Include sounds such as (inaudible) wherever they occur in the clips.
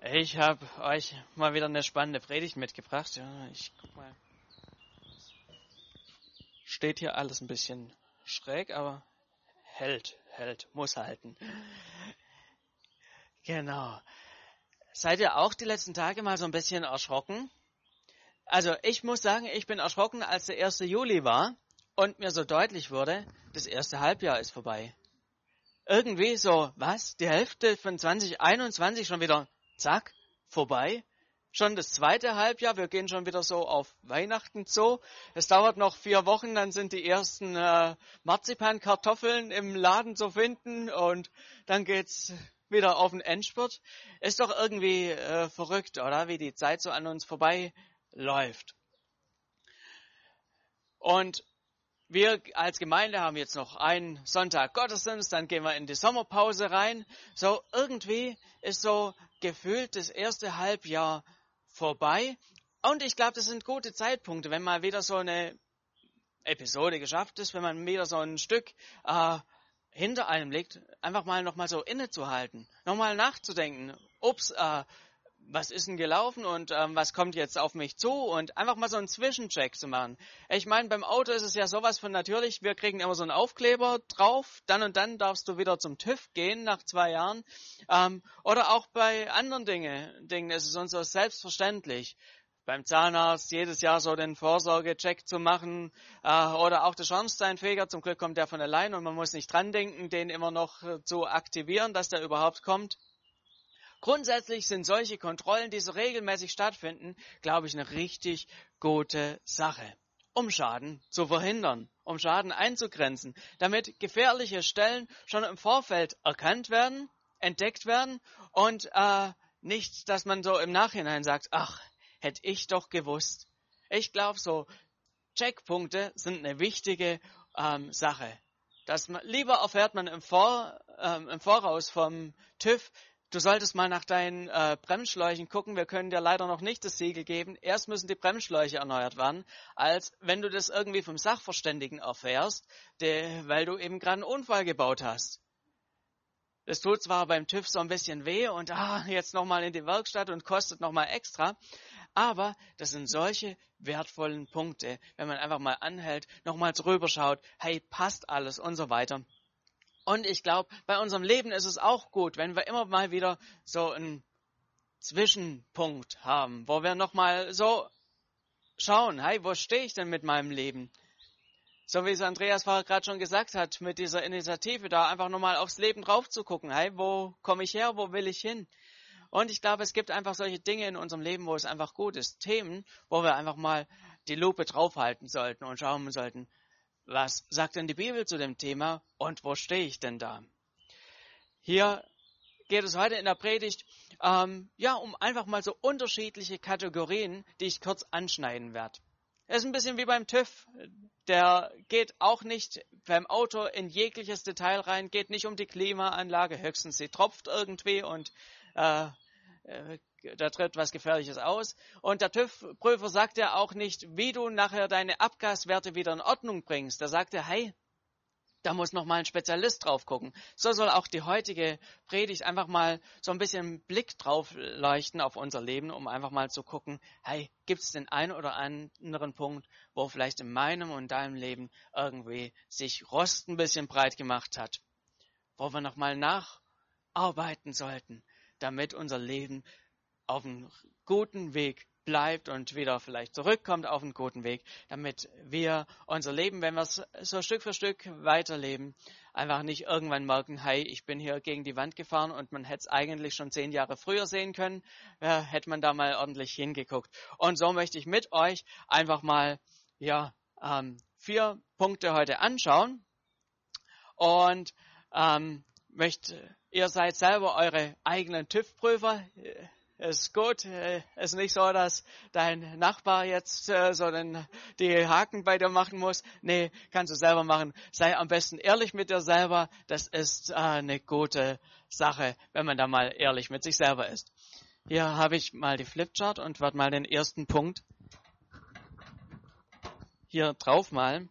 Ich habe euch mal wieder eine spannende Predigt mitgebracht. Ja, ich guck mal. Steht hier alles ein bisschen schräg, aber hält, hält, muss halten. Genau. Seid ihr auch die letzten Tage mal so ein bisschen erschrocken? Also ich muss sagen, ich bin erschrocken, als der 1. Juli war und mir so deutlich wurde, das erste Halbjahr ist vorbei. Irgendwie so, was? Die Hälfte von 2021 schon wieder zack, vorbei. Schon das zweite Halbjahr, wir gehen schon wieder so auf Weihnachten zu. Es dauert noch vier Wochen, dann sind die ersten äh, Marzipankartoffeln im Laden zu finden und dann geht's wieder auf den Endspurt. Ist doch irgendwie äh, verrückt, oder? Wie die Zeit so an uns vorbei läuft. Und wir als Gemeinde haben jetzt noch einen Sonntag Gottesdienst, dann gehen wir in die Sommerpause rein. So irgendwie ist so gefühlt das erste Halbjahr vorbei. Und ich glaube, das sind gute Zeitpunkte, wenn mal wieder so eine Episode geschafft ist, wenn man wieder so ein Stück äh, hinter einem liegt, einfach mal nochmal so innezuhalten, nochmal nachzudenken, ups, äh, was ist denn gelaufen und ähm, was kommt jetzt auf mich zu und einfach mal so einen Zwischencheck zu machen. Ich meine, beim Auto ist es ja sowas von natürlich, wir kriegen immer so einen Aufkleber drauf, dann und dann darfst du wieder zum TÜV gehen nach zwei Jahren. Ähm, oder auch bei anderen Dinge, Dingen ist es uns so selbstverständlich. Beim Zahnarzt jedes Jahr so den Vorsorgecheck zu machen äh, oder auch der Schornsteinfeger, zum Glück kommt der von allein und man muss nicht dran denken, den immer noch äh, zu aktivieren, dass der überhaupt kommt. Grundsätzlich sind solche Kontrollen, die so regelmäßig stattfinden, glaube ich, eine richtig gute Sache, um Schaden zu verhindern, um Schaden einzugrenzen, damit gefährliche Stellen schon im Vorfeld erkannt werden, entdeckt werden und äh, nicht, dass man so im Nachhinein sagt, ach, hätte ich doch gewusst. Ich glaube, so Checkpunkte sind eine wichtige ähm, Sache. Das lieber erfährt man im, Vor, ähm, im Voraus vom TÜV, Du solltest mal nach deinen äh, Bremsschläuchen gucken. Wir können dir leider noch nicht das Siegel geben. Erst müssen die Bremsschläuche erneuert werden, als wenn du das irgendwie vom Sachverständigen erfährst, der, weil du eben gerade einen Unfall gebaut hast. Das tut zwar beim TÜV so ein bisschen weh und ah, jetzt nochmal in die Werkstatt und kostet nochmal extra, aber das sind solche wertvollen Punkte, wenn man einfach mal anhält, nochmal drüber schaut, hey, passt alles und so weiter. Und ich glaube, bei unserem Leben ist es auch gut, wenn wir immer mal wieder so einen Zwischenpunkt haben, wo wir nochmal so schauen, hey, wo stehe ich denn mit meinem Leben? So wie es Andreas gerade schon gesagt hat, mit dieser Initiative da einfach nochmal aufs Leben drauf zu gucken. Hey, wo komme ich her? Wo will ich hin? Und ich glaube, es gibt einfach solche Dinge in unserem Leben, wo es einfach gut ist. Themen, wo wir einfach mal die Lupe draufhalten sollten und schauen sollten, was sagt denn die Bibel zu dem Thema und wo stehe ich denn da? Hier geht es heute in der Predigt ähm, ja um einfach mal so unterschiedliche Kategorien, die ich kurz anschneiden werde. Es ist ein bisschen wie beim TÜV. Der geht auch nicht beim Auto in jegliches Detail rein, geht nicht um die Klimaanlage, höchstens sie tropft irgendwie und äh, äh da tritt was Gefährliches aus. Und der TÜV-Prüfer sagt ja auch nicht, wie du nachher deine Abgaswerte wieder in Ordnung bringst. Da sagt er, hey, da muss noch mal ein Spezialist drauf gucken. So soll auch die heutige Predigt einfach mal so ein bisschen Blick drauf leuchten auf unser Leben, um einfach mal zu gucken, hey, gibt es den einen oder anderen Punkt, wo vielleicht in meinem und deinem Leben irgendwie sich Rost ein bisschen breit gemacht hat, wo wir noch mal nacharbeiten sollten, damit unser Leben auf einem guten Weg bleibt und wieder vielleicht zurückkommt auf einen guten Weg, damit wir unser Leben, wenn wir es so Stück für Stück weiterleben, einfach nicht irgendwann merken, hey, ich bin hier gegen die Wand gefahren und man hätte es eigentlich schon zehn Jahre früher sehen können, äh, hätte man da mal ordentlich hingeguckt. Und so möchte ich mit euch einfach mal, ja, ähm, vier Punkte heute anschauen und ähm, möchte, ihr seid selber eure eigenen TÜV-Prüfer ist gut. Es ist nicht so, dass dein Nachbar jetzt äh, so den, die Haken bei dir machen muss. Nee, kannst du selber machen. Sei am besten ehrlich mit dir selber. Das ist äh, eine gute Sache, wenn man da mal ehrlich mit sich selber ist. Hier habe ich mal die Flipchart und werde mal den ersten Punkt hier drauf malen.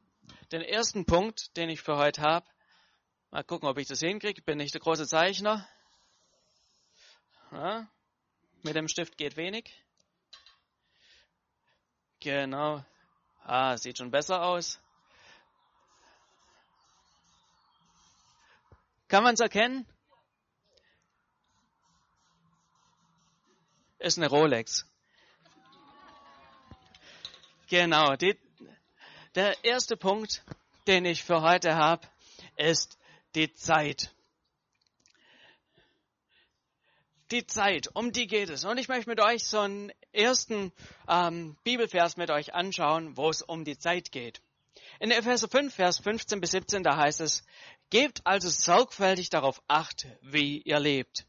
Den ersten Punkt, den ich für heute habe, mal gucken, ob ich das hinkriege. Bin nicht der große Zeichner. Ja, Mit dem Stift geht wenig. Genau. Ah, sieht schon besser aus. Kann man es erkennen? Ist eine Rolex. Genau. Die, der erste Punkt, den ich für heute habe, ist die Zeit. Die Zeit, um die geht es. Und ich möchte mit euch so einen ersten ähm, Bibelvers mit euch anschauen, wo es um die Zeit geht. In Epheser 5, Vers 15 bis 17, da heißt es, Gebt also sorgfältig darauf acht, wie ihr lebt.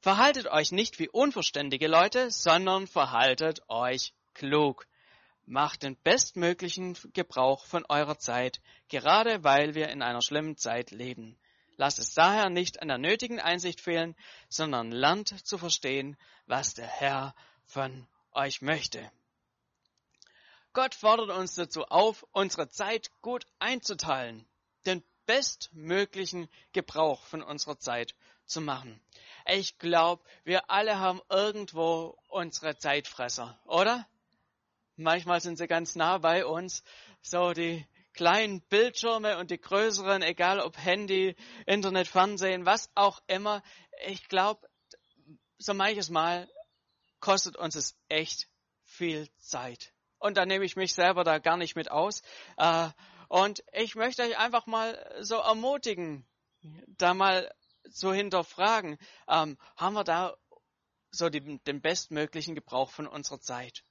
Verhaltet euch nicht wie unverständige Leute, sondern verhaltet euch klug. Macht den bestmöglichen Gebrauch von eurer Zeit, gerade weil wir in einer schlimmen Zeit leben. Lasst es daher nicht an der nötigen Einsicht fehlen, sondern lernt zu verstehen, was der Herr von euch möchte. Gott fordert uns dazu auf, unsere Zeit gut einzuteilen, den bestmöglichen Gebrauch von unserer Zeit zu machen. Ich glaube, wir alle haben irgendwo unsere Zeitfresser, oder? Manchmal sind sie ganz nah bei uns, so die kleinen Bildschirme und die größeren, egal ob Handy, Internet, Fernsehen, was auch immer. Ich glaube, so manches Mal kostet uns es echt viel Zeit. Und da nehme ich mich selber da gar nicht mit aus. Äh, und ich möchte euch einfach mal so ermutigen, da mal zu hinterfragen, ähm, haben wir da so die, den bestmöglichen Gebrauch von unserer Zeit?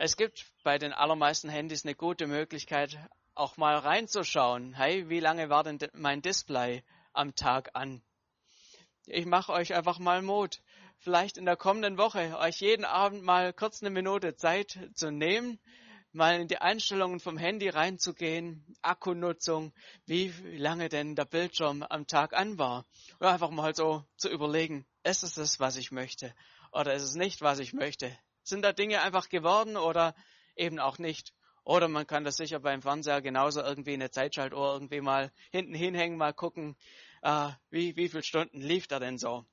Es gibt bei den allermeisten Handys eine gute Möglichkeit, auch mal reinzuschauen. Hey, wie lange war denn mein Display am Tag an? Ich mache euch einfach mal Mut. Vielleicht in der kommenden Woche euch jeden Abend mal kurz eine Minute Zeit zu nehmen, mal in die Einstellungen vom Handy reinzugehen, Akkunutzung, wie lange denn der Bildschirm am Tag an war. Oder einfach mal so zu überlegen, ist es das, was ich möchte? Oder ist es nicht, was ich möchte? Sind da Dinge einfach geworden oder eben auch nicht? Oder man kann das sicher beim Fernseher genauso irgendwie eine Zeitschaltuhr irgendwie mal hinten hinhängen, mal gucken, äh, wie, wie viele Stunden lief da denn so.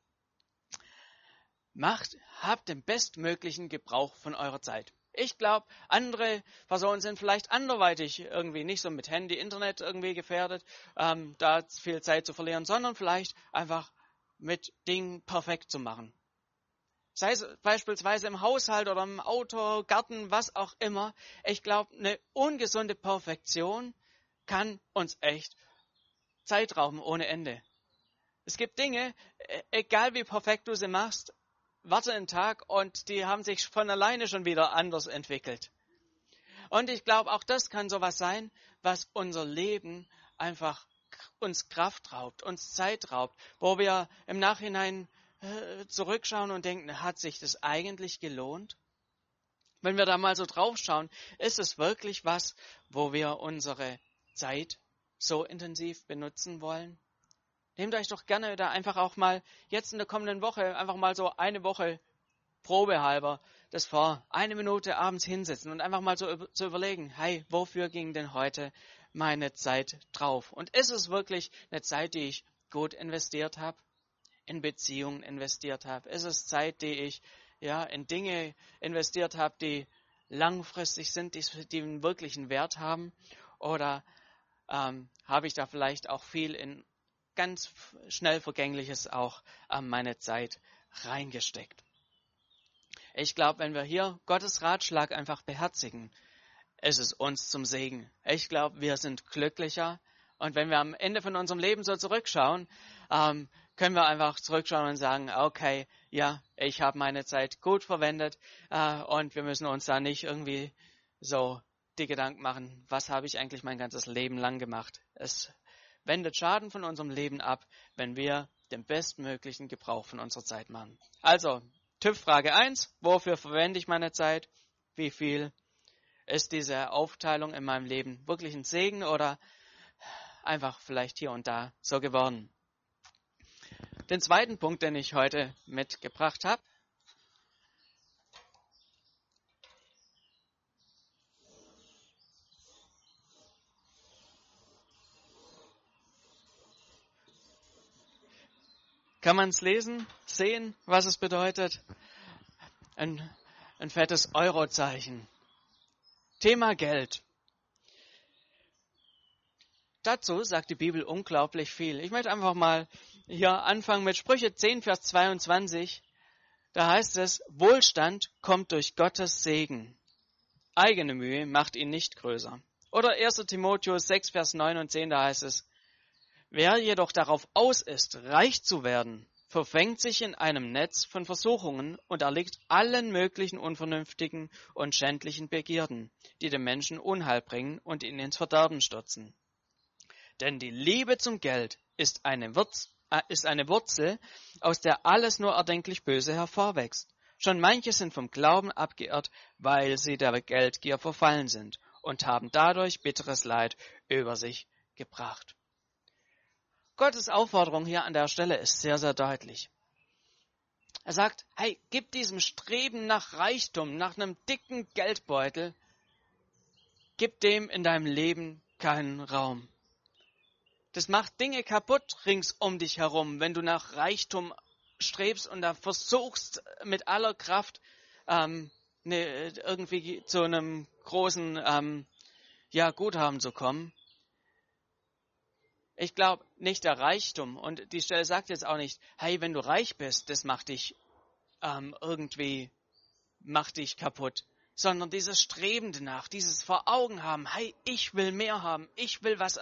Macht, habt den bestmöglichen Gebrauch von eurer Zeit. Ich glaube, andere Personen sind vielleicht anderweitig irgendwie nicht so mit Handy, Internet irgendwie gefährdet, ähm, da viel Zeit zu verlieren, sondern vielleicht einfach mit Dingen perfekt zu machen sei es beispielsweise im Haushalt oder im Auto, Garten, was auch immer. Ich glaube, eine ungesunde Perfektion kann uns echt Zeit rauben ohne Ende. Es gibt Dinge, e-, egal wie perfekt du sie machst, warte einen Tag und die haben sich von alleine schon wieder anders entwickelt. Und ich glaube, auch das kann sowas sein, was unser Leben einfach uns Kraft raubt, uns Zeit raubt, wo wir im Nachhinein äh, zurückschauen und denken, hat sich das eigentlich gelohnt? Wenn wir da mal so drauf schauen, ist es wirklich was, wo wir unsere Zeit so intensiv benutzen wollen? Nehmt euch doch gerne da einfach auch mal jetzt in der kommenden Woche einfach mal so eine Woche probehalber das vor, eine Minute abends hinsetzen und einfach mal so zu überlegen, hey, wofür ging denn heute meine Zeit drauf? Und ist es wirklich eine Zeit, die ich gut investiert habe? In Beziehungen investiert habe? Ist es Zeit, die ich ja in Dinge investiert habe, die langfristig sind, die, die einen wirklichen Wert haben? Oder ähm, habe ich da vielleicht auch viel in ganz schnell Vergängliches auch ähm, meine Zeit reingesteckt? Ich glaube, wenn wir hier Gottes Ratschlag einfach beherzigen, ist es uns zum Segen. Ich glaube, wir sind glücklicher. Und wenn wir am Ende von unserem Leben so zurückschauen, ähm, können wir einfach zurückschauen und sagen, okay, ja, ich habe meine Zeit gut verwendet äh, und wir müssen uns da nicht irgendwie so die Gedanken machen, was habe ich eigentlich mein ganzes Leben lang gemacht. Es wendet Schaden von unserem Leben ab, wenn wir den bestmöglichen Gebrauch von unserer Zeit machen. Also, TÜV-Frage 1, wofür verwende ich meine Zeit? Wie viel ist diese Aufteilung in meinem Leben wirklich ein Segen oder einfach vielleicht hier und da so geworden? Den zweiten Punkt, den ich heute mitgebracht habe, Kann man es lesen, sehen, was es bedeutet? Ein, ein fettes Eurozeichen. Thema Geld. Dazu sagt die Bibel unglaublich viel. Ich möchte einfach mal hier anfangen mit Sprüche 10, Vers 22. Da heißt es, Wohlstand kommt durch Gottes Segen. Eigene Mühe macht ihn nicht größer. Oder 1. Timotheus 6, Vers 9 und 10, da heißt es, Wer jedoch darauf aus ist, reich zu werden, verfängt sich in einem Netz von Versuchungen und erliegt allen möglichen unvernünftigen und schändlichen Begierden, die dem Menschen Unheil bringen und ihn ins Verderben stürzen. Denn die Liebe zum Geld ist eine, Wurz, äh, ist eine Wurzel, aus der alles nur erdenklich Böse hervorwächst. Schon manche sind vom Glauben abgeirrt, weil sie der Geldgier verfallen sind und haben dadurch bitteres Leid über sich gebracht. Gottes Aufforderung hier an der Stelle ist sehr, sehr deutlich. Er sagt, hey, gib diesem Streben nach Reichtum, nach einem dicken Geldbeutel, gib dem in deinem Leben keinen Raum. Das macht Dinge kaputt rings um dich herum, wenn du nach Reichtum strebst und da versuchst mit aller Kraft ähm, ne, irgendwie zu einem großen ähm, ja, Guthaben zu kommen. Ich glaube nicht der Reichtum und die Stelle sagt jetzt auch nicht, hey, wenn du reich bist, das macht dich ähm, irgendwie macht dich kaputt sondern dieses Streben danach, dieses vor Augen haben, hey, ich will mehr haben, ich will was,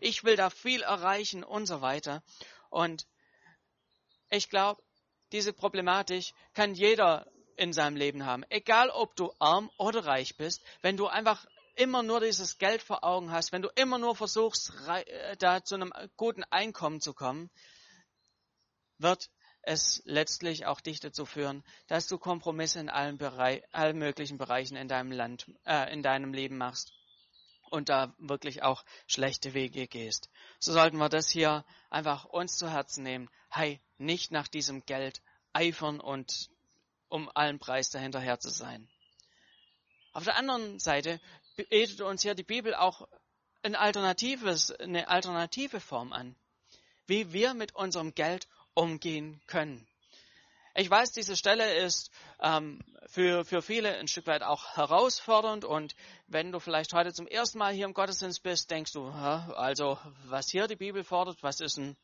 ich will da viel erreichen und so weiter. Und ich glaube, diese Problematik kann jeder in seinem Leben haben, egal ob du arm oder reich bist, wenn du einfach immer nur dieses Geld vor Augen hast, wenn du immer nur versuchst, äh, da zu einem guten Einkommen zu kommen, wird es letztlich auch dich dazu führen, dass du Kompromisse in allen, Bereich, allen möglichen Bereichen in deinem Land, äh, in deinem Leben machst und da wirklich auch schlechte Wege gehst. So sollten wir das hier einfach uns zu Herzen nehmen. Hey, nicht nach diesem Geld eifern und um allen Preis dahinterher zu sein. Auf der anderen Seite bietet uns hier die Bibel auch ein alternatives, eine alternative Form an, wie wir mit unserem Geld umgehen können. Ich weiß, diese Stelle ist ähm, für, für viele ein Stück weit auch herausfordernd und wenn du vielleicht heute zum ersten Mal hier im Gottesdienst bist, denkst du, also was hier die Bibel fordert, was ist ein,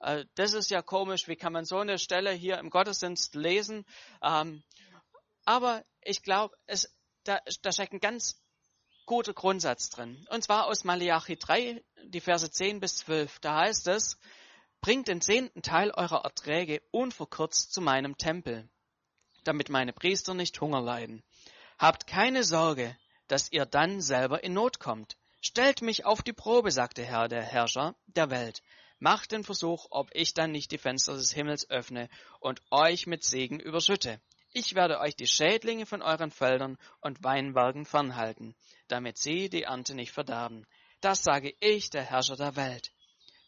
äh, das ist ja komisch, wie kann man so eine Stelle hier im Gottesdienst lesen? Ähm, aber ich glaube, da, da steckt ein ganz guter Grundsatz drin. Und zwar aus Malachi 3, die Verse 10 bis 12. Da heißt es, Bringt den zehnten Teil eurer Erträge unverkürzt zu meinem Tempel, damit meine Priester nicht Hunger leiden. Habt keine Sorge, dass ihr dann selber in Not kommt. Stellt mich auf die Probe, sagte Herr, der Herrscher der Welt. Macht den Versuch, ob ich dann nicht die Fenster des Himmels öffne und euch mit Segen überschütte. Ich werde euch die Schädlinge von euren Feldern und Weinbergen fernhalten, damit sie die Ernte nicht verderben. Das sage ich, der Herrscher der Welt.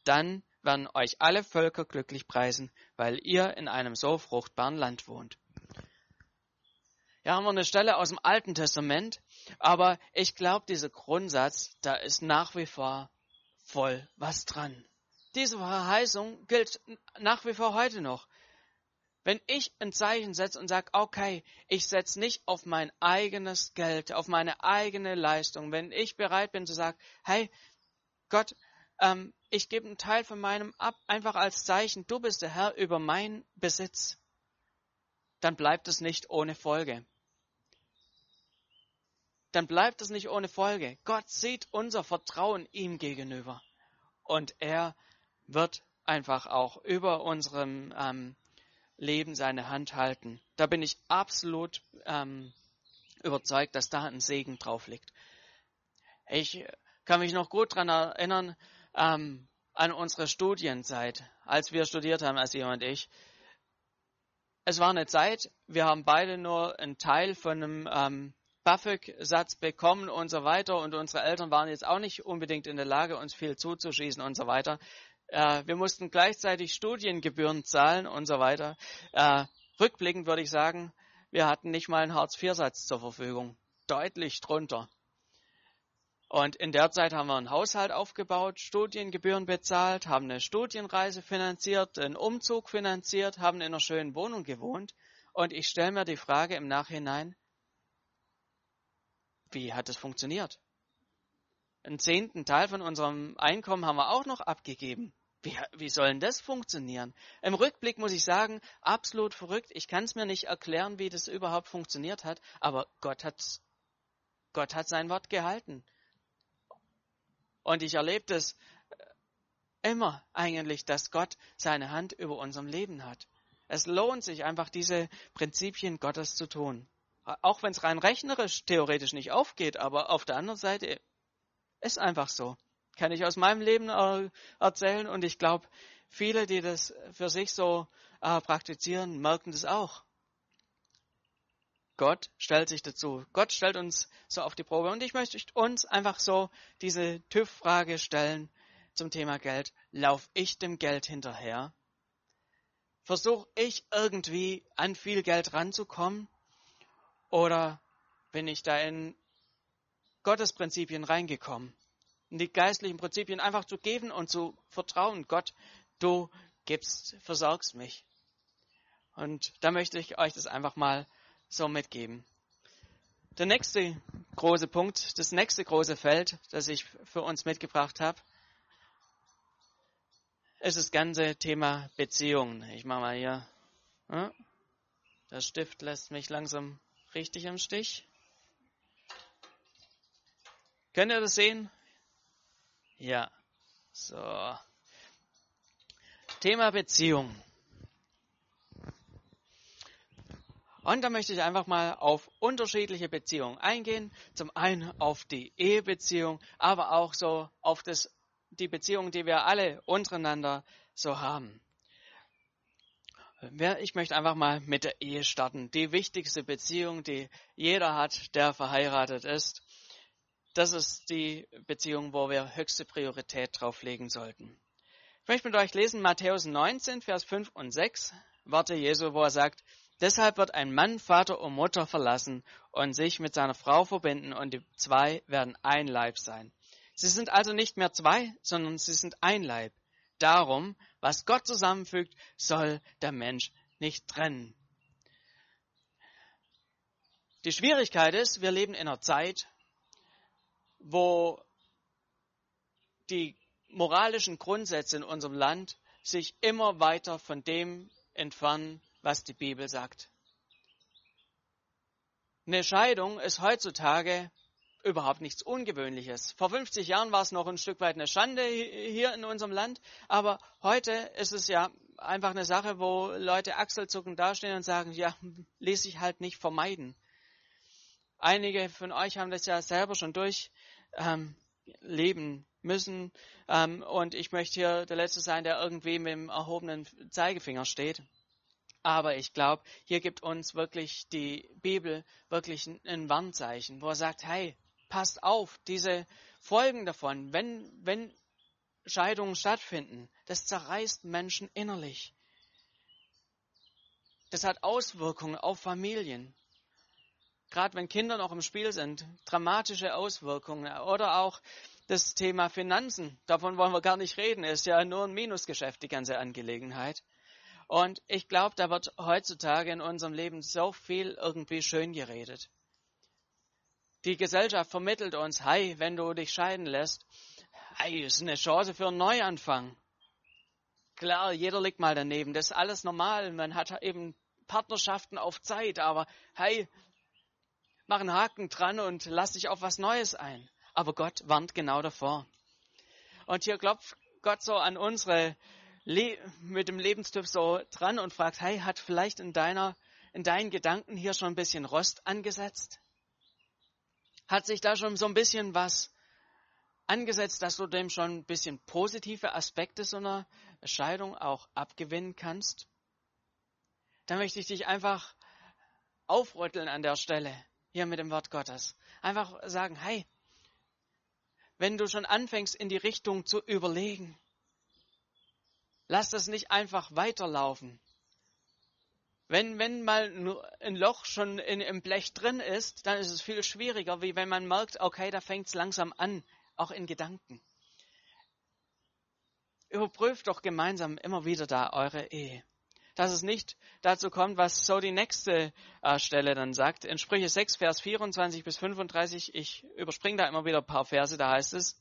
Dann werden euch alle Völker glücklich preisen, weil ihr in einem so fruchtbaren Land wohnt. Ja, haben wir eine Stelle aus dem Alten Testament, aber ich glaube, dieser Grundsatz, da ist nach wie vor voll was dran. Diese Verheißung gilt nach wie vor heute noch. Wenn ich ein Zeichen setze und sage, okay, ich setze nicht auf mein eigenes Geld, auf meine eigene Leistung, wenn ich bereit bin zu sagen, hey, Gott, ähm, ich gebe einen Teil von meinem ab, einfach als Zeichen, du bist der Herr über meinen Besitz, dann bleibt es nicht ohne Folge. Dann bleibt es nicht ohne Folge. Gott sieht unser Vertrauen ihm gegenüber. Und er wird einfach auch über unserem ähm, Leben seine Hand halten. Da bin ich absolut ähm, überzeugt, dass da ein Segen drauf liegt. Ich kann mich noch gut daran erinnern, ähm, an unsere Studienzeit, als wir studiert haben, als ihr und ich. Es war eine Zeit, wir haben beide nur einen Teil von einem ähm, BAföG-Satz bekommen und so weiter und unsere Eltern waren jetzt auch nicht unbedingt in der Lage, uns viel zuzuschießen und so weiter. Äh, wir mussten gleichzeitig Studiengebühren zahlen und so weiter. Äh, rückblickend würde ich sagen, wir hatten nicht mal einen Hartz-IV-Satz zur Verfügung. Deutlich drunter. Und in der Zeit haben wir einen Haushalt aufgebaut, Studiengebühren bezahlt, haben eine Studienreise finanziert, einen Umzug finanziert, haben in einer schönen Wohnung gewohnt. Und ich stelle mir die Frage im Nachhinein, wie hat es funktioniert? Einen zehnten Teil von unserem Einkommen haben wir auch noch abgegeben. Wie, wie soll denn das funktionieren? Im Rückblick muss ich sagen, absolut verrückt. Ich kann es mir nicht erklären, wie das überhaupt funktioniert hat, aber Gott hat, Gott hat sein Wort gehalten. Und ich erlebe das immer eigentlich, dass Gott seine Hand über unserem Leben hat. Es lohnt sich einfach, diese Prinzipien Gottes zu tun. Auch wenn es rein rechnerisch theoretisch nicht aufgeht, aber auf der anderen Seite ist einfach so. Kann ich aus meinem Leben erzählen und ich glaube, viele, die das für sich so äh, praktizieren, merken das auch. Gott stellt sich dazu. Gott stellt uns so auf die Probe. Und ich möchte uns einfach so diese TÜV-Frage stellen zum Thema Geld. Lauf ich dem Geld hinterher? Versuche ich irgendwie an viel Geld ranzukommen? Oder bin ich da in Gottes Prinzipien reingekommen? In die geistlichen Prinzipien einfach zu geben und zu vertrauen. Gott, du gibst, versorgst mich. Und da möchte ich euch das einfach mal so mitgeben. Der nächste große Punkt, das nächste große Feld, das ich für uns mitgebracht habe, ist das ganze Thema Beziehungen. Ich mache mal hier. Der Stift lässt mich langsam richtig im Stich. Könnt ihr das sehen? Ja. So. Thema Beziehung. Und da möchte ich einfach mal auf unterschiedliche Beziehungen eingehen. Zum einen auf die Ehebeziehung, aber auch so auf das, die Beziehung, die wir alle untereinander so haben. Ich möchte einfach mal mit der Ehe starten. Die wichtigste Beziehung, die jeder hat, der verheiratet ist. Das ist die Beziehung, wo wir höchste Priorität drauf legen sollten. Ich möchte mit euch lesen Matthäus 19, Vers 5 und 6, Worte Jesu, wo er sagt, Deshalb wird ein Mann Vater und Mutter verlassen und sich mit seiner Frau verbinden und die zwei werden ein Leib sein. Sie sind also nicht mehr zwei, sondern sie sind ein Leib. Darum, was Gott zusammenfügt, soll der Mensch nicht trennen. Die Schwierigkeit ist, wir leben in einer Zeit, wo die moralischen Grundsätze in unserem Land sich immer weiter von dem entfernen, was die Bibel sagt. Eine Scheidung ist heutzutage überhaupt nichts Ungewöhnliches. Vor 50 Jahren war es noch ein Stück weit eine Schande hier in unserem Land, aber heute ist es ja einfach eine Sache, wo Leute achselzuckend dastehen und sagen, ja, ließ sich halt nicht vermeiden. Einige von euch haben das ja selber schon durchleben ähm, müssen ähm, und ich möchte hier der Letzte sein, der irgendwie mit dem erhobenen Zeigefinger steht. Aber ich glaube, hier gibt uns wirklich die Bibel wirklich ein Warnzeichen, wo er sagt, hey, passt auf, diese Folgen davon, wenn, wenn Scheidungen stattfinden, das zerreißt Menschen innerlich. Das hat Auswirkungen auf Familien. Gerade wenn Kinder noch im Spiel sind, dramatische Auswirkungen. Oder auch das Thema Finanzen. Davon wollen wir gar nicht reden. Ist ja nur ein Minusgeschäft, die ganze Angelegenheit. Und ich glaube, da wird heutzutage in unserem Leben so viel irgendwie schön geredet. Die Gesellschaft vermittelt uns, hey, wenn du dich scheiden lässt, hey, ist eine Chance für einen Neuanfang. Klar, jeder liegt mal daneben, das ist alles normal. Man hat eben Partnerschaften auf Zeit, aber hey, mach einen Haken dran und lass dich auf was Neues ein. Aber Gott warnt genau davor. Und hier klopft Gott so an unsere mit dem Lebenstyp so dran und fragt, hey, hat vielleicht in deiner, in deinen Gedanken hier schon ein bisschen Rost angesetzt? Hat sich da schon so ein bisschen was angesetzt, dass du dem schon ein bisschen positive Aspekte so einer Scheidung auch abgewinnen kannst? Da möchte ich dich einfach aufrütteln an der Stelle, hier mit dem Wort Gottes. Einfach sagen, hey, wenn du schon anfängst in die Richtung zu überlegen, Lass das nicht einfach weiterlaufen. Wenn, wenn mal ein Loch schon in, im Blech drin ist, dann ist es viel schwieriger, wie wenn man merkt, okay, da fängt es langsam an, auch in Gedanken. Überprüft doch gemeinsam immer wieder da eure Ehe. Dass es nicht dazu kommt, was so die nächste äh, Stelle dann sagt. In Sprüche 6, Vers 24 bis 35, ich überspringe da immer wieder ein paar Verse, da heißt es,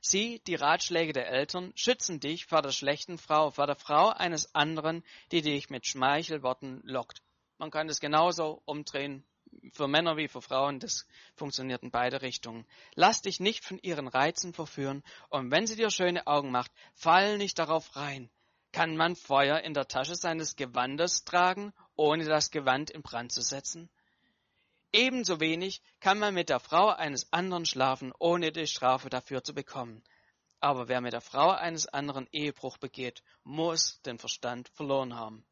Sie, die Ratschläge der Eltern, schützen dich vor der schlechten Frau, vor der Frau eines anderen, die dich mit Schmeichelworten lockt. Man kann das genauso umdrehen, für Männer wie für Frauen, das funktioniert in beide Richtungen. Lass dich nicht von ihren Reizen verführen, und wenn sie dir schöne Augen macht, fall nicht darauf rein. Kann man Feuer in der Tasche seines Gewandes tragen, ohne das Gewand in Brand zu setzen? Ebenso wenig kann man mit der Frau eines anderen schlafen, ohne die Strafe dafür zu bekommen. Aber wer mit der Frau eines anderen Ehebruch begeht, muss den Verstand verloren haben.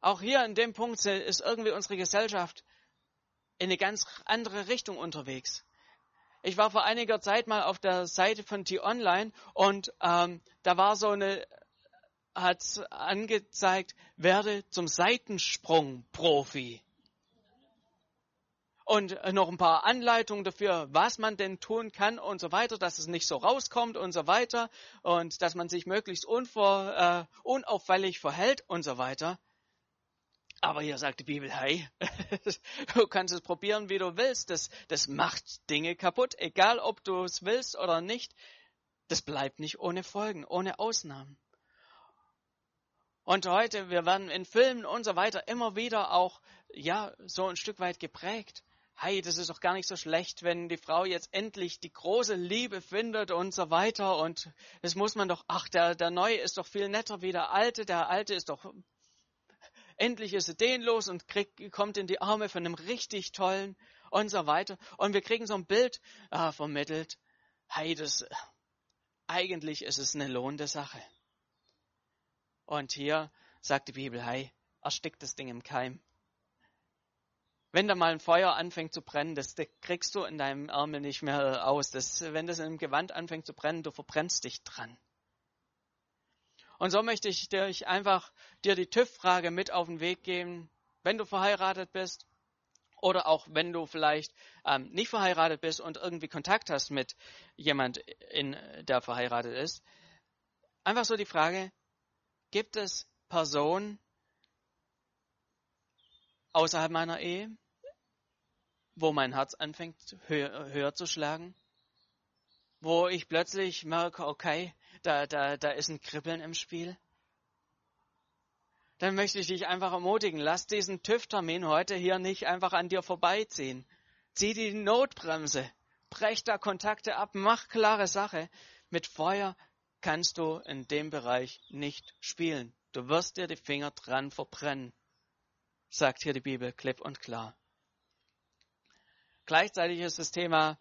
Auch hier in dem Punkt ist irgendwie unsere Gesellschaft in eine ganz andere Richtung unterwegs. Ich war vor einiger Zeit mal auf der Seite von T-Online und ähm, da war so eine, hat angezeigt, werde zum Seitensprung-Profi und äh, noch ein paar Anleitungen dafür, was man denn tun kann und so weiter, dass es nicht so rauskommt und so weiter und dass man sich möglichst unvor, äh, unauffällig verhält und so weiter. Aber hier sagt die Bibel, hey, (laughs) du kannst es probieren, wie du willst. Das, das macht Dinge kaputt, egal ob du es willst oder nicht. Das bleibt nicht ohne Folgen, ohne Ausnahmen. Und heute, wir werden in Filmen und so weiter immer wieder auch, ja, so ein Stück weit geprägt hey, das ist doch gar nicht so schlecht, wenn die Frau jetzt endlich die große Liebe findet und so weiter. Und das muss man doch, ach, der, der Neue ist doch viel netter wie der Alte. Der Alte ist doch, endlich ist er dehnlos und kriegt, kommt in die Arme von einem richtig tollen und so weiter. Und wir kriegen so ein Bild ah, vermittelt. Hey, das, eigentlich ist es eine lohnende Sache. Und hier sagt die Bibel, hey, erstickt das Ding im Keim. Wenn da mal ein Feuer anfängt zu brennen, das, kriegst du in deinem Ärmel nicht mehr aus. Das, wenn das im Gewand anfängt zu brennen, du verbrennst dich dran. Und so möchte ich dir einfach dir die TÜV-Frage mit auf den Weg geben, wenn du verheiratet bist oder auch wenn du vielleicht ähm, nicht verheiratet bist und irgendwie Kontakt hast mit jemand, in, der verheiratet ist. Einfach so die Frage, gibt es Personen außerhalb meiner Ehe, wo mein Herz anfängt höher, höher zu schlagen, wo ich plötzlich merke, okay, da, da, da ist ein Kribbeln im Spiel, dann möchte ich dich einfach ermutigen, lass diesen TÜV-Termin heute hier nicht einfach an dir vorbeiziehen. Zieh die Notbremse, brech da Kontakte ab, mach klare Sache. Mit Feuer kannst du in dem Bereich nicht spielen. Du wirst dir die Finger dran verbrennen, sagt hier die Bibel klipp und klar. Gleichzeitig ist das Thema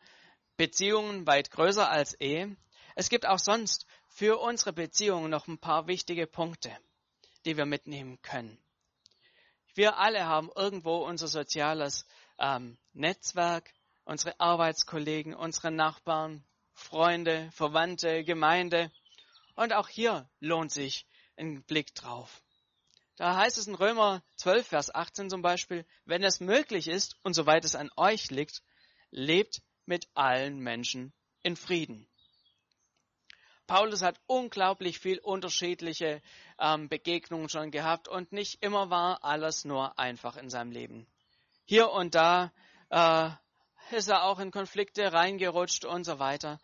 Beziehungen weit größer als Ehe. Es gibt auch sonst für unsere Beziehungen noch ein paar wichtige Punkte, die wir mitnehmen können. Wir alle haben irgendwo unser soziales ähm, Netzwerk, unsere Arbeitskollegen, unsere Nachbarn, Freunde, Verwandte, Gemeinde. Und auch hier lohnt sich ein Blick drauf. Da heißt es in Römer 12, Vers 18 zum Beispiel, wenn es möglich ist und soweit es an euch liegt, lebt mit allen Menschen in Frieden. Paulus hat unglaublich viel unterschiedliche ähm, Begegnungen schon gehabt und nicht immer war alles nur einfach in seinem Leben. Hier und da äh, ist er auch in Konflikte reingerutscht und so weiter.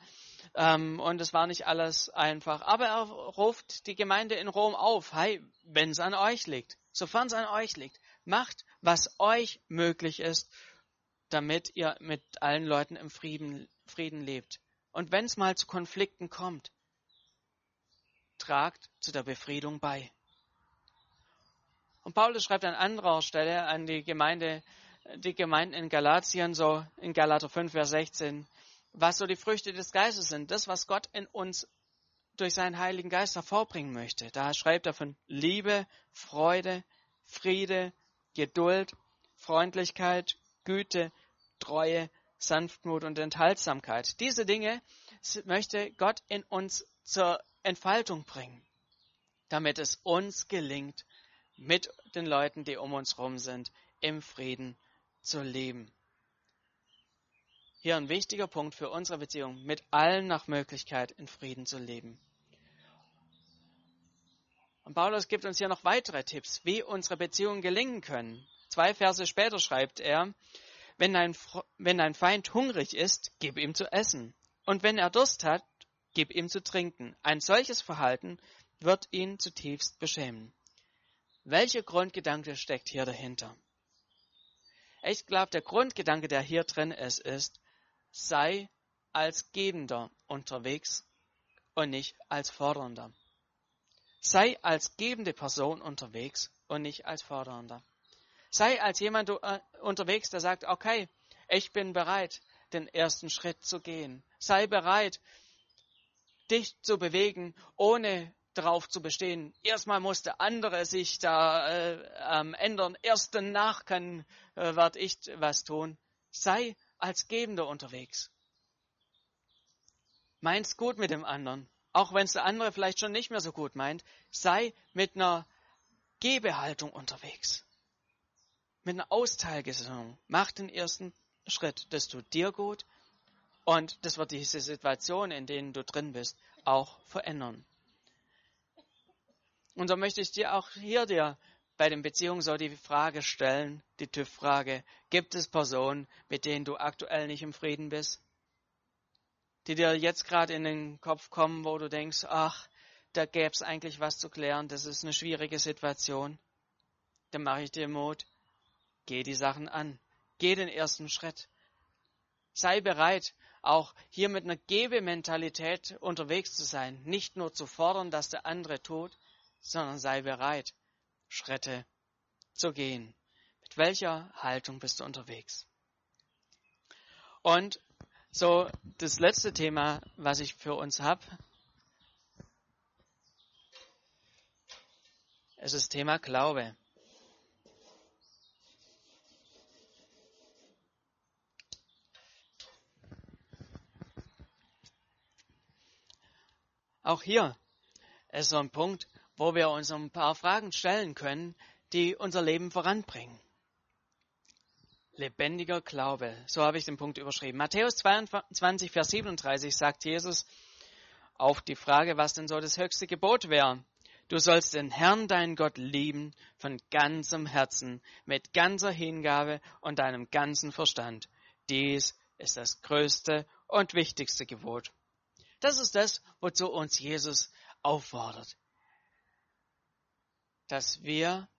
Ähm, und es war nicht alles einfach. Aber er ruft die Gemeinde in Rom auf, hey, wenn es an euch liegt, sofern es an euch liegt, macht, was euch möglich ist, damit ihr mit allen Leuten im Frieden, Frieden lebt. Und wenn es mal zu Konflikten kommt, tragt zu der Befriedung bei. Und Paulus schreibt an anderer Stelle an die Gemeinde, die Gemeinden in Galatien, so in Galater 5, Vers 16, was so die Früchte des Geistes sind, das, was Gott in uns durch seinen Heiligen Geist hervorbringen möchte. Da schreibt er von Liebe, Freude, Friede, Geduld, Freundlichkeit, Güte, Treue, Sanftmut und Enthaltsamkeit. Diese Dinge möchte Gott in uns zur Entfaltung bringen, damit es uns gelingt, mit den Leuten, die um uns herum sind, im Frieden zu leben. Hier ein wichtiger Punkt für unsere Beziehung, mit allen nach Möglichkeit in Frieden zu leben. Und Paulus gibt uns hier noch weitere Tipps, wie unsere Beziehungen gelingen können. Zwei Verse später schreibt er, wenn dein, wenn dein Feind hungrig ist, gib ihm zu essen. Und wenn er Durst hat, gib ihm zu trinken. Ein solches Verhalten wird ihn zutiefst beschämen. Welcher Grundgedanke steckt hier dahinter? Ich glaube, der Grundgedanke, der hier drin ist, ist, sei als Gebender unterwegs und nicht als Fordernder. Sei als gebende Person unterwegs und nicht als Fordernder. Sei als jemand äh, unterwegs, der sagt, okay, ich bin bereit, den ersten Schritt zu gehen. Sei bereit, dich zu bewegen, ohne darauf zu bestehen. Erstmal muss der andere sich da äh, ändern. Erst danach kann, äh, werde ich was tun. Sei als Gebender unterwegs. Meinst gut mit dem anderen auch wenn es der andere vielleicht schon nicht mehr so gut meint, sei mit einer Gebehaltung unterwegs. Mit einer Austeilgesinnung. Mach den ersten Schritt. Das tut dir gut und das wird diese Situation, in denen du drin bist, auch verändern. Und so möchte ich dir auch hier dir bei den Beziehungen so die Frage stellen, die TÜV-Frage, gibt es Personen, mit denen du aktuell nicht im Frieden bist? die dir jetzt gerade in den Kopf kommen, wo du denkst, ach, da gäbe es eigentlich was zu klären, das ist eine schwierige Situation, dann mache ich dir Mut, geh die Sachen an, geh den ersten Schritt. Sei bereit, auch hier mit einer Gebementalität unterwegs zu sein, nicht nur zu fordern, dass der andere tut, sondern sei bereit, Schritte zu gehen. Mit welcher Haltung bist du unterwegs? Und so, das letzte Thema, was ich für uns habe, ist Thema Glaube. Auch hier ist so ein Punkt, wo wir uns ein paar Fragen stellen können, die unser Leben voranbringen. Lebendiger Glaube. So habe ich den Punkt überschrieben. Matthäus 22, Vers 37 sagt Jesus auf die Frage, was denn so das höchste Gebot wäre. Du sollst den Herrn, deinen Gott, lieben von ganzem Herzen, mit ganzer Hingabe und deinem ganzen Verstand. Dies ist das größte und wichtigste Gebot. Das ist das, wozu uns Jesus auffordert. Dass wir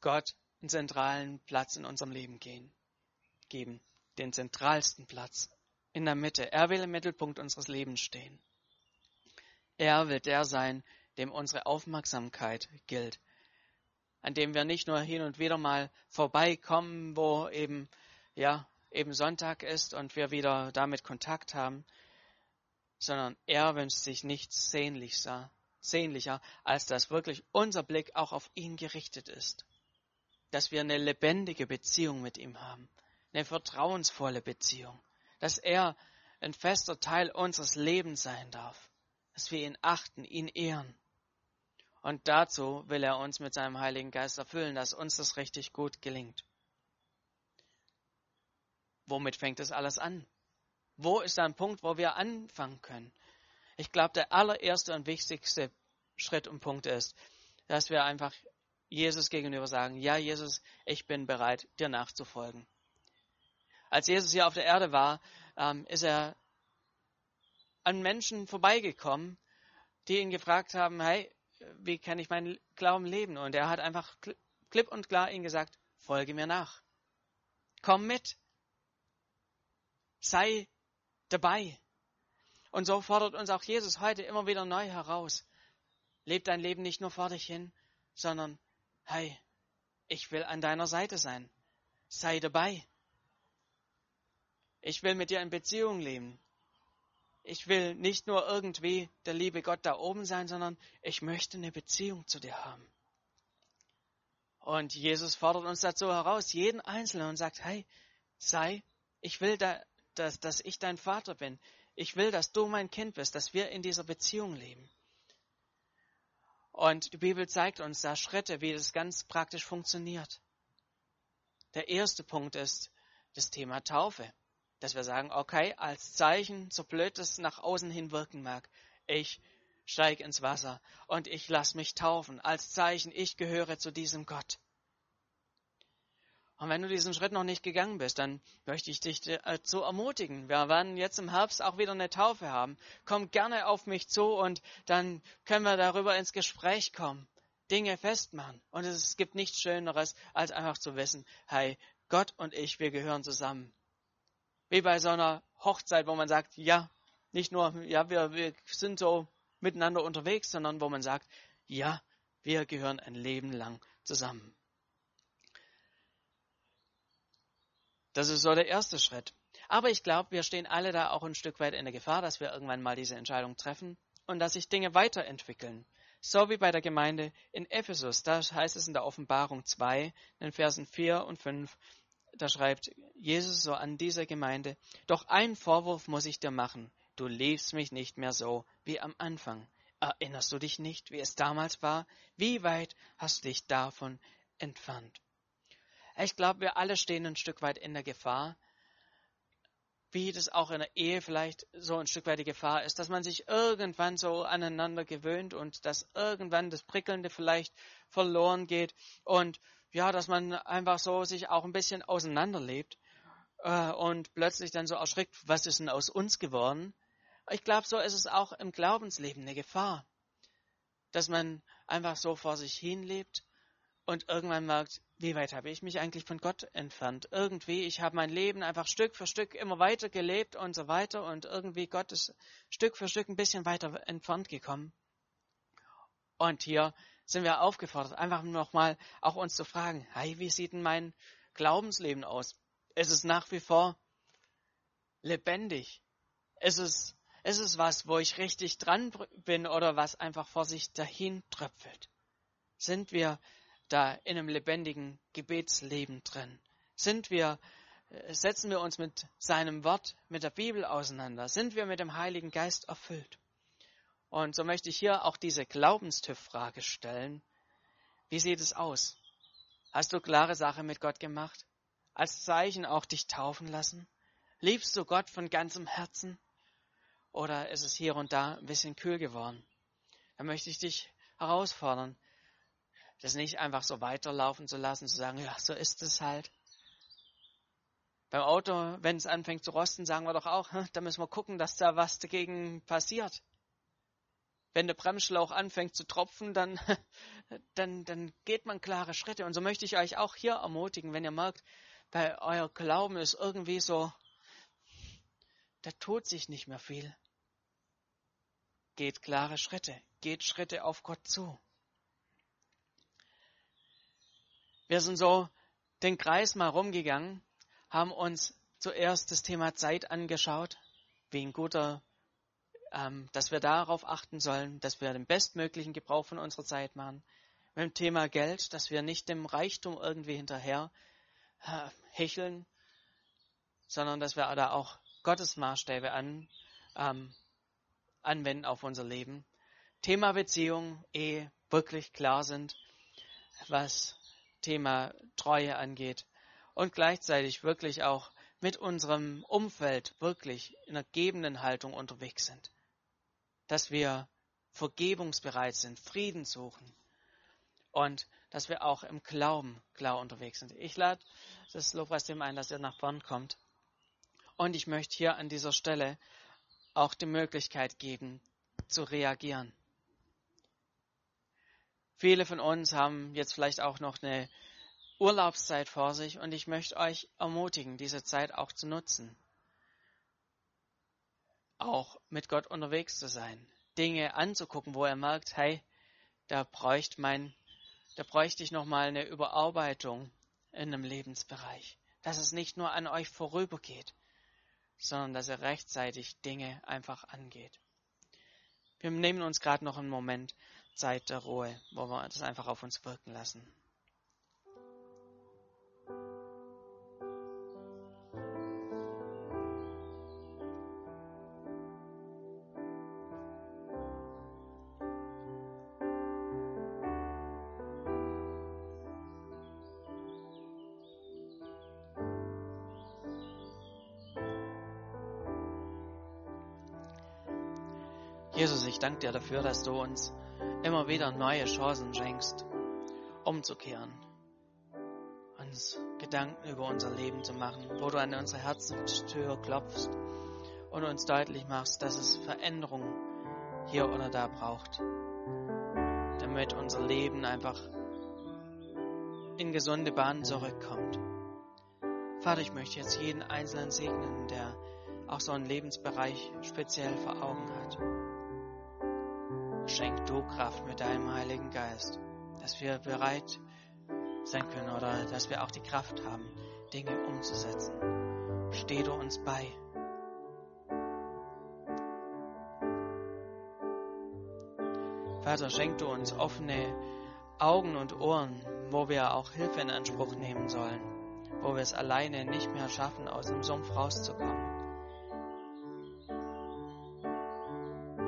Gott einen zentralen Platz in unserem Leben gehen geben, den zentralsten Platz in der Mitte. Er will im Mittelpunkt unseres Lebens stehen. Er will der sein, dem unsere Aufmerksamkeit gilt, an dem wir nicht nur hin und wieder mal vorbeikommen, wo eben, ja, eben Sonntag ist und wir wieder damit Kontakt haben, sondern er wünscht sich nichts sehnlicher, sehnlicher, als dass wirklich unser Blick auch auf ihn gerichtet ist, dass wir eine lebendige Beziehung mit ihm haben, eine vertrauensvolle Beziehung, dass er ein fester Teil unseres Lebens sein darf, dass wir ihn achten, ihn ehren. Und dazu will er uns mit seinem Heiligen Geist erfüllen, dass uns das richtig gut gelingt. Womit fängt das alles an? Wo ist ein Punkt, wo wir anfangen können? Ich glaube, der allererste und wichtigste Schritt und Punkt ist, dass wir einfach Jesus gegenüber sagen, ja Jesus, ich bin bereit, dir nachzufolgen. Als Jesus hier auf der Erde war, ähm, ist er an Menschen vorbeigekommen, die ihn gefragt haben, hey, wie kann ich meinen Glauben leben? Und er hat einfach klipp und klar ihnen gesagt, folge mir nach. Komm mit. Sei dabei. Und so fordert uns auch Jesus heute immer wieder neu heraus. Leb dein Leben nicht nur vor dich hin, sondern, hey, ich will an deiner Seite sein. Sei dabei. Ich will mit dir in Beziehung leben. Ich will nicht nur irgendwie der liebe Gott da oben sein, sondern ich möchte eine Beziehung zu dir haben. Und Jesus fordert uns dazu heraus, jeden Einzelnen, und sagt, hey, sei, ich will, da, dass, dass ich dein Vater bin. Ich will, dass du mein Kind bist, dass wir in dieser Beziehung leben. Und die Bibel zeigt uns da Schritte, wie das ganz praktisch funktioniert. Der erste Punkt ist das Thema Taufe. Dass wir sagen, okay, als Zeichen, so blöd es nach außen hin wirken mag, ich steige ins Wasser und ich lasse mich taufen. Als Zeichen, ich gehöre zu diesem Gott. Und wenn du diesen Schritt noch nicht gegangen bist, dann möchte ich dich dazu äh, ermutigen. Wir werden jetzt im Herbst auch wieder eine Taufe haben. Komm gerne auf mich zu und dann können wir darüber ins Gespräch kommen. Dinge festmachen. Und es gibt nichts Schöneres, als einfach zu wissen, hey, Gott und ich, wir gehören zusammen. Wie bei so einer Hochzeit, wo man sagt, ja, nicht nur, ja, wir, wir sind so miteinander unterwegs, sondern wo man sagt, ja, wir gehören ein Leben lang zusammen. Das ist so der erste Schritt. Aber ich glaube, wir stehen alle da auch ein Stück weit in der Gefahr, dass wir irgendwann mal diese Entscheidung treffen und dass sich Dinge weiterentwickeln. So wie bei der Gemeinde in Ephesus. Da heißt es in der Offenbarung 2, in den Versen 4 und 5, da schreibt Jesus so an dieser Gemeinde, doch einen Vorwurf muss ich dir machen. Du liebst mich nicht mehr so wie am Anfang. Erinnerst du dich nicht, wie es damals war? Wie weit hast du dich davon entfernt? Ich glaube, wir alle stehen ein Stück weit in der Gefahr, wie das auch in der Ehe vielleicht so ein Stück weit die Gefahr ist, dass man sich irgendwann so aneinander gewöhnt und dass irgendwann das Prickelnde vielleicht verloren geht und ja, dass man einfach so sich auch ein bisschen auseinanderlebt äh, und plötzlich dann so erschrickt, was ist denn aus uns geworden? Ich glaube, so ist es auch im Glaubensleben eine Gefahr, dass man einfach so vor sich hin lebt und irgendwann merkt, wie weit habe ich mich eigentlich von Gott entfernt? Irgendwie, ich habe mein Leben einfach Stück für Stück immer weiter gelebt und so weiter und irgendwie Gott ist Stück für Stück ein bisschen weiter entfernt gekommen. Und hier sind wir aufgefordert, einfach nochmal auch uns zu fragen, hey, wie sieht denn mein Glaubensleben aus? Ist es nach wie vor lebendig? Ist es, ist es was, wo ich richtig dran bin oder was einfach vor sich dahin tröpfelt? Sind wir da in einem lebendigen Gebetsleben drin? Sind wir, äh, setzen wir uns mit seinem Wort, mit der Bibel auseinander? Sind wir mit dem Heiligen Geist erfüllt? Und so möchte ich hier auch diese Glaubenstüff-Frage stellen. Wie sieht es aus? Hast du klare Sache mit Gott gemacht? Als Zeichen auch dich taufen lassen? Liebst du Gott von ganzem Herzen? Oder ist es hier und da ein bisschen kühl geworden? Da möchte ich dich herausfordern, das nicht einfach so weiterlaufen zu lassen, zu sagen, ja, so ist es halt. Beim Auto, wenn es anfängt zu rosten, sagen wir doch auch, da müssen wir gucken, dass da was dagegen passiert. Wenn der Bremsschlauch anfängt zu tropfen, dann, (laughs) dann, dann geht man klare Schritte. Und so möchte ich euch auch hier ermutigen, wenn ihr merkt, bei euer Glauben ist irgendwie so, da tut sich nicht mehr viel. Geht klare Schritte, geht Schritte auf Gott zu. Wir sind so den Kreis mal rumgegangen, haben uns zuerst das Thema Zeit angeschaut, wie ein guter, ähm, dass wir darauf achten sollen, dass wir den bestmöglichen Gebrauch von unserer Zeit machen. Mit dem Thema Geld, dass wir nicht dem Reichtum irgendwie hinterher äh, hecheln, sondern dass wir da auch Gottes Maßstäbe an, ähm, anwenden auf unser Leben. Thema Beziehung, Ehe wirklich klar sind, was Thema Treue angeht und gleichzeitig wirklich auch mit unserem Umfeld wirklich in einer gebenden Haltung unterwegs sind. Dass wir vergebungsbereit sind, Frieden suchen und dass wir auch im Glauben klar unterwegs sind. Ich lade das Lobpreisteam ein, dass ihr nach vorn kommt. Und ich möchte hier an dieser Stelle auch die Möglichkeit geben, zu reagieren. Viele von uns haben jetzt vielleicht auch noch eine Urlaubszeit vor sich und ich möchte euch ermutigen, diese Zeit auch zu nutzen. Auch mit Gott unterwegs zu sein. Dinge anzugucken, wo er merkt, hey, da bräuchte mein, da bräuchte ich nochmal eine Überarbeitung in einem Lebensbereich. Dass es nicht nur an euch vorübergeht, sondern dass er rechtzeitig Dinge einfach angeht. Wir nehmen uns gerade noch einen Moment Zeit der Ruhe, wo wir das einfach auf uns wirken lassen. Jesus, ich danke dir dafür, dass du uns immer wieder neue Chancen schenkst, umzukehren, uns Gedanken über unser Leben zu machen, wo du an unsere Herzenstür klopfst und uns deutlich machst, dass es Veränderung hier oder da braucht, damit unser Leben einfach in gesunde Bahnen zurückkommt. Vater, ich möchte jetzt jeden Einzelnen segnen, der auch so einen Lebensbereich speziell vor Augen hat. Schenk du Kraft mit deinem Heiligen Geist, dass wir bereit sein können oder dass wir auch die Kraft haben, Dinge umzusetzen. Steh du uns bei. Vater, schenk du uns offene Augen und Ohren, wo wir auch Hilfe in Anspruch nehmen sollen, wo wir es alleine nicht mehr schaffen, aus dem Sumpf rauszukommen.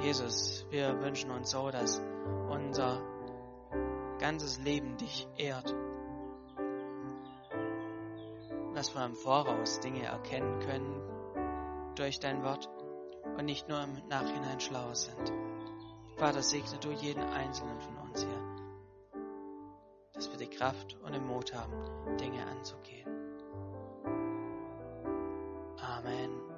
Jesus, wir wünschen uns so, dass unser ganzes Leben dich ehrt. Dass wir im Voraus Dinge erkennen können durch dein Wort und nicht nur im Nachhinein schlauer sind. Vater, segne du jeden einzelnen von uns hier, dass wir die Kraft und den Mut haben, Dinge anzugehen. Amen.